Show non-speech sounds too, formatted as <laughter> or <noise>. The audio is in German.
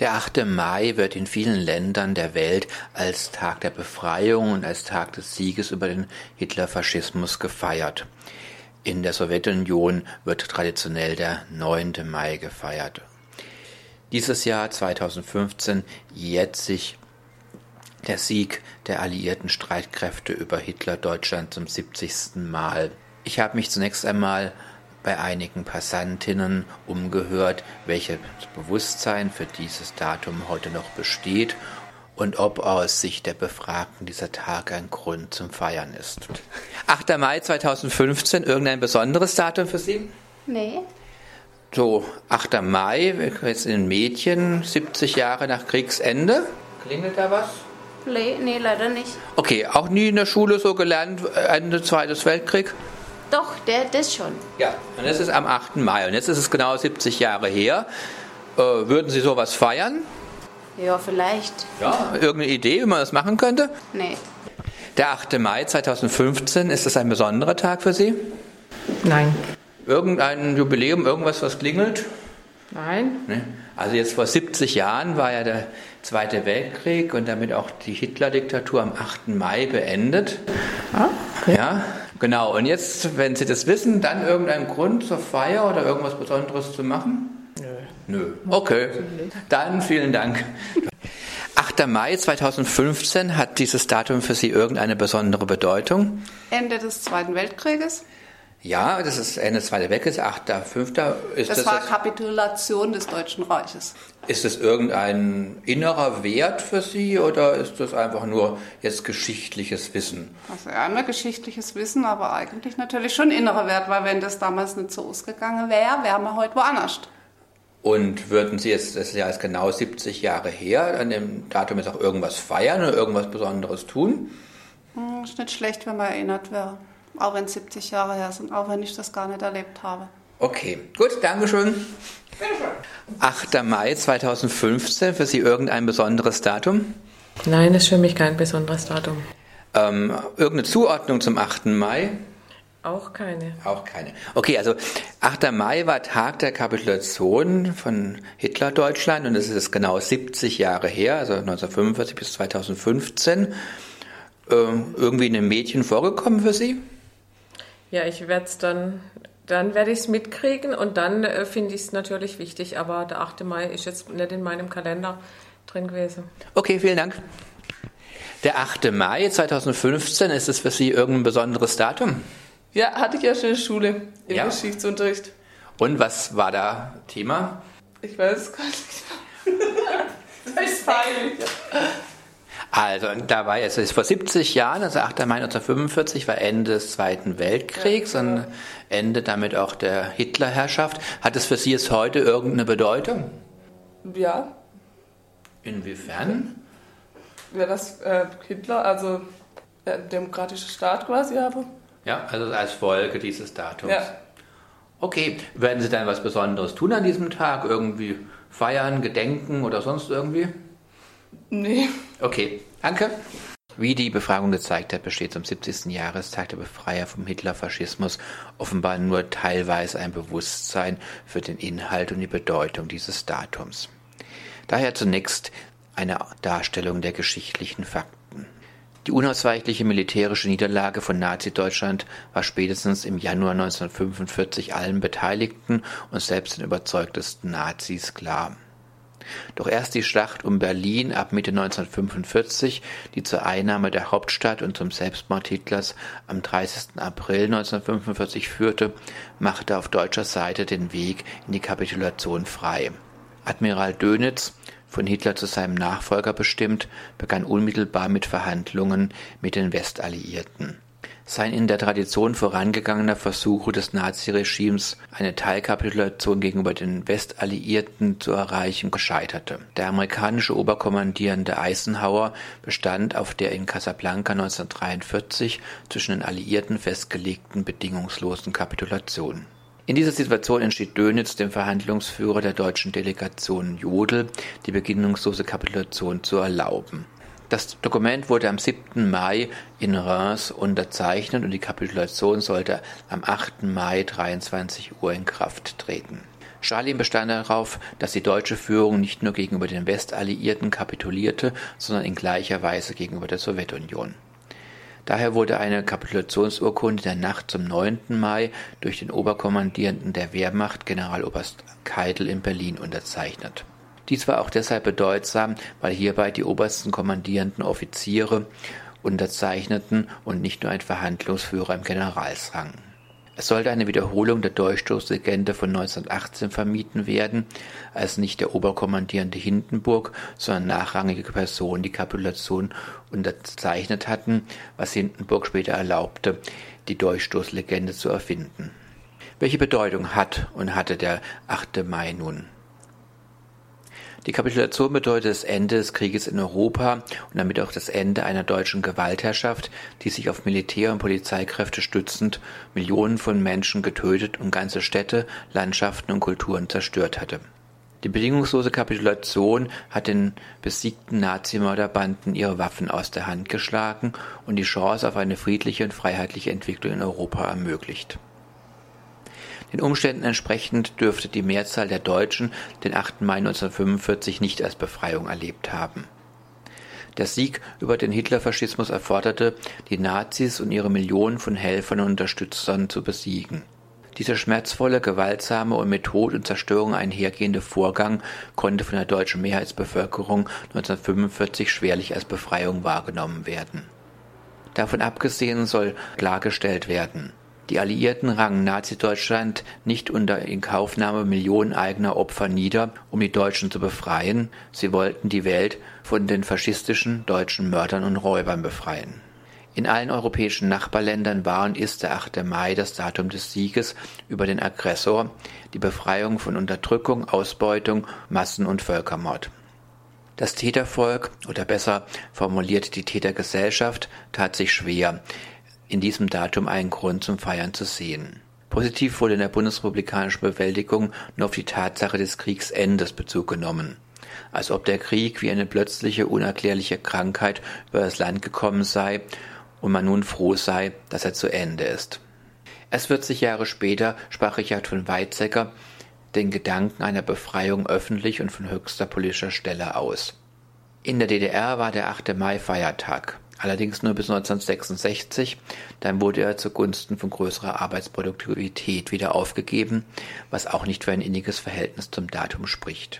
Der 8. Mai wird in vielen Ländern der Welt als Tag der Befreiung und als Tag des Sieges über den Hitlerfaschismus gefeiert. In der Sowjetunion wird traditionell der 9. Mai gefeiert. Dieses Jahr 2015 jährt sich der Sieg der alliierten Streitkräfte über Hitler-Deutschland zum 70. Mal. Ich habe mich zunächst einmal bei einigen Passantinnen umgehört, welches Bewusstsein für dieses Datum heute noch besteht und ob aus Sicht der Befragten dieser Tag ein Grund zum Feiern ist. 8. Mai 2015, irgendein besonderes Datum für Sie? Nee. So, 8. Mai, jetzt in den Medien, 70 Jahre nach Kriegsende. Klingelt da was? Nee, nee, leider nicht. Okay, auch nie in der Schule so gelernt, Ende Zweites Weltkrieg? Doch, der, das schon. Ja, und das ist am 8. Mai und jetzt ist es genau 70 Jahre her. Äh, würden Sie sowas feiern? Ja, vielleicht. Ja, irgendeine Idee, wie man das machen könnte? Nee. Der 8. Mai 2015, ist das ein besonderer Tag für Sie? Nein. Irgendein Jubiläum, irgendwas, was klingelt? Nein. Ne? Also jetzt vor 70 Jahren war ja der Zweite Weltkrieg und damit auch die Hitler-Diktatur am 8. Mai beendet. Ah, okay. Ja, genau. Und jetzt, wenn Sie das wissen, dann irgendein Grund zur Feier oder irgendwas Besonderes zu machen? Nö. Nö. Okay. Dann vielen Dank. 8. Mai 2015 hat dieses Datum für Sie irgendeine besondere Bedeutung? Ende des Zweiten Weltkrieges. Ja, das ist Ende des Zweiten Weltkriegs, 8.5. Ist Das das, war das, Kapitulation des Deutschen Reiches. ist das irgendein innerer Wert für Sie oder ist das einfach nur jetzt geschichtliches Wissen? Also ja, immer geschichtliches Wissen, aber eigentlich natürlich schon innerer Wert, weil wenn das damals nicht so ausgegangen wäre, wären wir heute woanders. Und würden Sie jetzt, das ist ja jetzt genau 70 Jahre her, an dem Datum jetzt auch irgendwas feiern oder irgendwas Besonderes tun? Hm, ist nicht schlecht, wenn man erinnert wäre. Auch wenn es 70 Jahre her sind, auch wenn ich das gar nicht erlebt habe. Okay, gut, Dankeschön. 8. Mai 2015, für Sie irgendein besonderes Datum? Nein, das ist für mich kein besonderes Datum. Ähm, irgendeine Zuordnung zum 8. Mai? Auch keine. Auch keine. Okay, also 8. Mai war Tag der Kapitulation von Hitler-Deutschland und es ist genau 70 Jahre her, also 1945 bis 2015. Ähm, irgendwie in den Medien vorgekommen für Sie? Ja, ich werde es dann, dann werde ich es mitkriegen und dann äh, finde ich es natürlich wichtig, aber der 8. Mai ist jetzt nicht in meinem Kalender drin gewesen. Okay, vielen Dank. Der 8. Mai 2015, ist es für Sie irgendein besonderes Datum? Ja, hatte ich ja schon in der Schule, im Ja. Geschichtsunterricht. Und was war da Thema? Ich weiß es gar nicht <laughs> das ist peinlich. <laughs> Also, da war es ist vor 70 Jahren, also 8. Mai 1945 war Ende des Zweiten Weltkriegs und Ende damit auch der Hitlerherrschaft. Hat es für Sie jetzt heute irgendeine Bedeutung? Ja, Inwiefern? ja das äh, Hitler, also äh, demokratischer Staat quasi habe. Ja, also als Folge dieses Datums. Ja. Okay, werden Sie dann was Besonderes tun an diesem Tag? Irgendwie feiern, gedenken oder sonst irgendwie? Nee. Okay, danke. Wie die Befragung gezeigt hat, besteht zum 70. Jahrestag der Befreier vom Hitlerfaschismus offenbar nur teilweise ein Bewusstsein für den Inhalt und die Bedeutung dieses Datums. Daher zunächst eine Darstellung der geschichtlichen Fakten. Die unausweichliche militärische Niederlage von Nazi-Deutschland war spätestens im Januar 1945 allen Beteiligten und selbst den überzeugtesten Nazis klar. Doch erst die Schlacht um Berlin ab Mitte 1945, die zur Einnahme der Hauptstadt und zum Selbstmord Hitlers am 30. April 1945 führte, machte auf deutscher Seite den Weg in die Kapitulation frei. Admiral Dönitz, von Hitler zu seinem Nachfolger bestimmt, begann unmittelbar mit Verhandlungen mit den Westalliierten. Sein in der Tradition vorangegangener Versuche des Naziregimes, eine Teilkapitulation gegenüber den Westalliierten zu erreichen, scheiterte. Der amerikanische Oberkommandierende Eisenhower bestand auf der in Casablanca 1943 zwischen den Alliierten festgelegten bedingungslosen Kapitulation. In dieser Situation entschied Dönitz, dem Verhandlungsführer der deutschen Delegation Jodl, die bedingungslose Kapitulation zu erlauben. Das Dokument wurde am 7. Mai in Reims unterzeichnet und die Kapitulation sollte am 8. Mai 23 Uhr in Kraft treten. Stalin bestand darauf, dass die deutsche Führung nicht nur gegenüber den Westalliierten kapitulierte, sondern in gleicher Weise gegenüber der Sowjetunion. Daher wurde eine Kapitulationsurkunde der Nacht zum 9. Mai durch den Oberkommandierenden der Wehrmacht, Generaloberst Keitel in Berlin, unterzeichnet. Dies war auch deshalb bedeutsam, weil hierbei die obersten kommandierenden Offiziere unterzeichneten und nicht nur ein Verhandlungsführer im Generalsrang. Es sollte eine Wiederholung der Durchstoßlegende von 1918 vermieden werden, als nicht der Oberkommandierende Hindenburg, sondern nachrangige Personen die Kapitulation unterzeichnet hatten, was Hindenburg später erlaubte, die Durchstoßlegende zu erfinden. Welche Bedeutung hat und hatte der 8. Mai nun? Die Kapitulation bedeutet das Ende des Krieges in Europa und damit auch das Ende einer deutschen Gewaltherrschaft, die sich auf Militär- und Polizeikräfte stützend Millionen von Menschen getötet und ganze Städte, Landschaften und Kulturen zerstört hatte. Die bedingungslose Kapitulation hat den besiegten Nazimörderbanden ihre Waffen aus der Hand geschlagen und die Chance auf eine friedliche und freiheitliche Entwicklung in Europa ermöglicht den Umständen entsprechend dürfte die Mehrzahl der Deutschen den 8. Mai 1945 nicht als Befreiung erlebt haben. Der Sieg über den Hitlerfaschismus erforderte, die Nazis und ihre Millionen von Helfern und Unterstützern zu besiegen. Dieser schmerzvolle, gewaltsame und mit Tod und Zerstörung einhergehende Vorgang konnte von der deutschen Mehrheitsbevölkerung 1945 schwerlich als Befreiung wahrgenommen werden. Davon abgesehen soll klargestellt werden, die Alliierten rangen Nazi-Deutschland nicht unter Inkaufnahme Millionen eigener Opfer nieder, um die Deutschen zu befreien, sie wollten die Welt von den faschistischen deutschen Mördern und Räubern befreien. In allen europäischen Nachbarländern war und ist der 8. Mai das Datum des Sieges über den Aggressor, die Befreiung von Unterdrückung, Ausbeutung, Massen- und Völkermord. Das Tätervolk, oder besser formuliert die Tätergesellschaft, tat sich schwer, in diesem Datum einen Grund zum Feiern zu sehen. Positiv wurde in der bundesrepublikanischen Bewältigung nur auf die Tatsache des Kriegsendes Bezug genommen, als ob der Krieg wie eine plötzliche, unerklärliche Krankheit über das Land gekommen sei und man nun froh sei, dass er zu Ende ist. Erst 40 Jahre später sprach Richard von Weizsäcker den Gedanken einer Befreiung öffentlich und von höchster politischer Stelle aus. In der DDR war der 8. Mai Feiertag allerdings nur bis 1966, dann wurde er zugunsten von größerer Arbeitsproduktivität wieder aufgegeben, was auch nicht für ein inniges Verhältnis zum Datum spricht.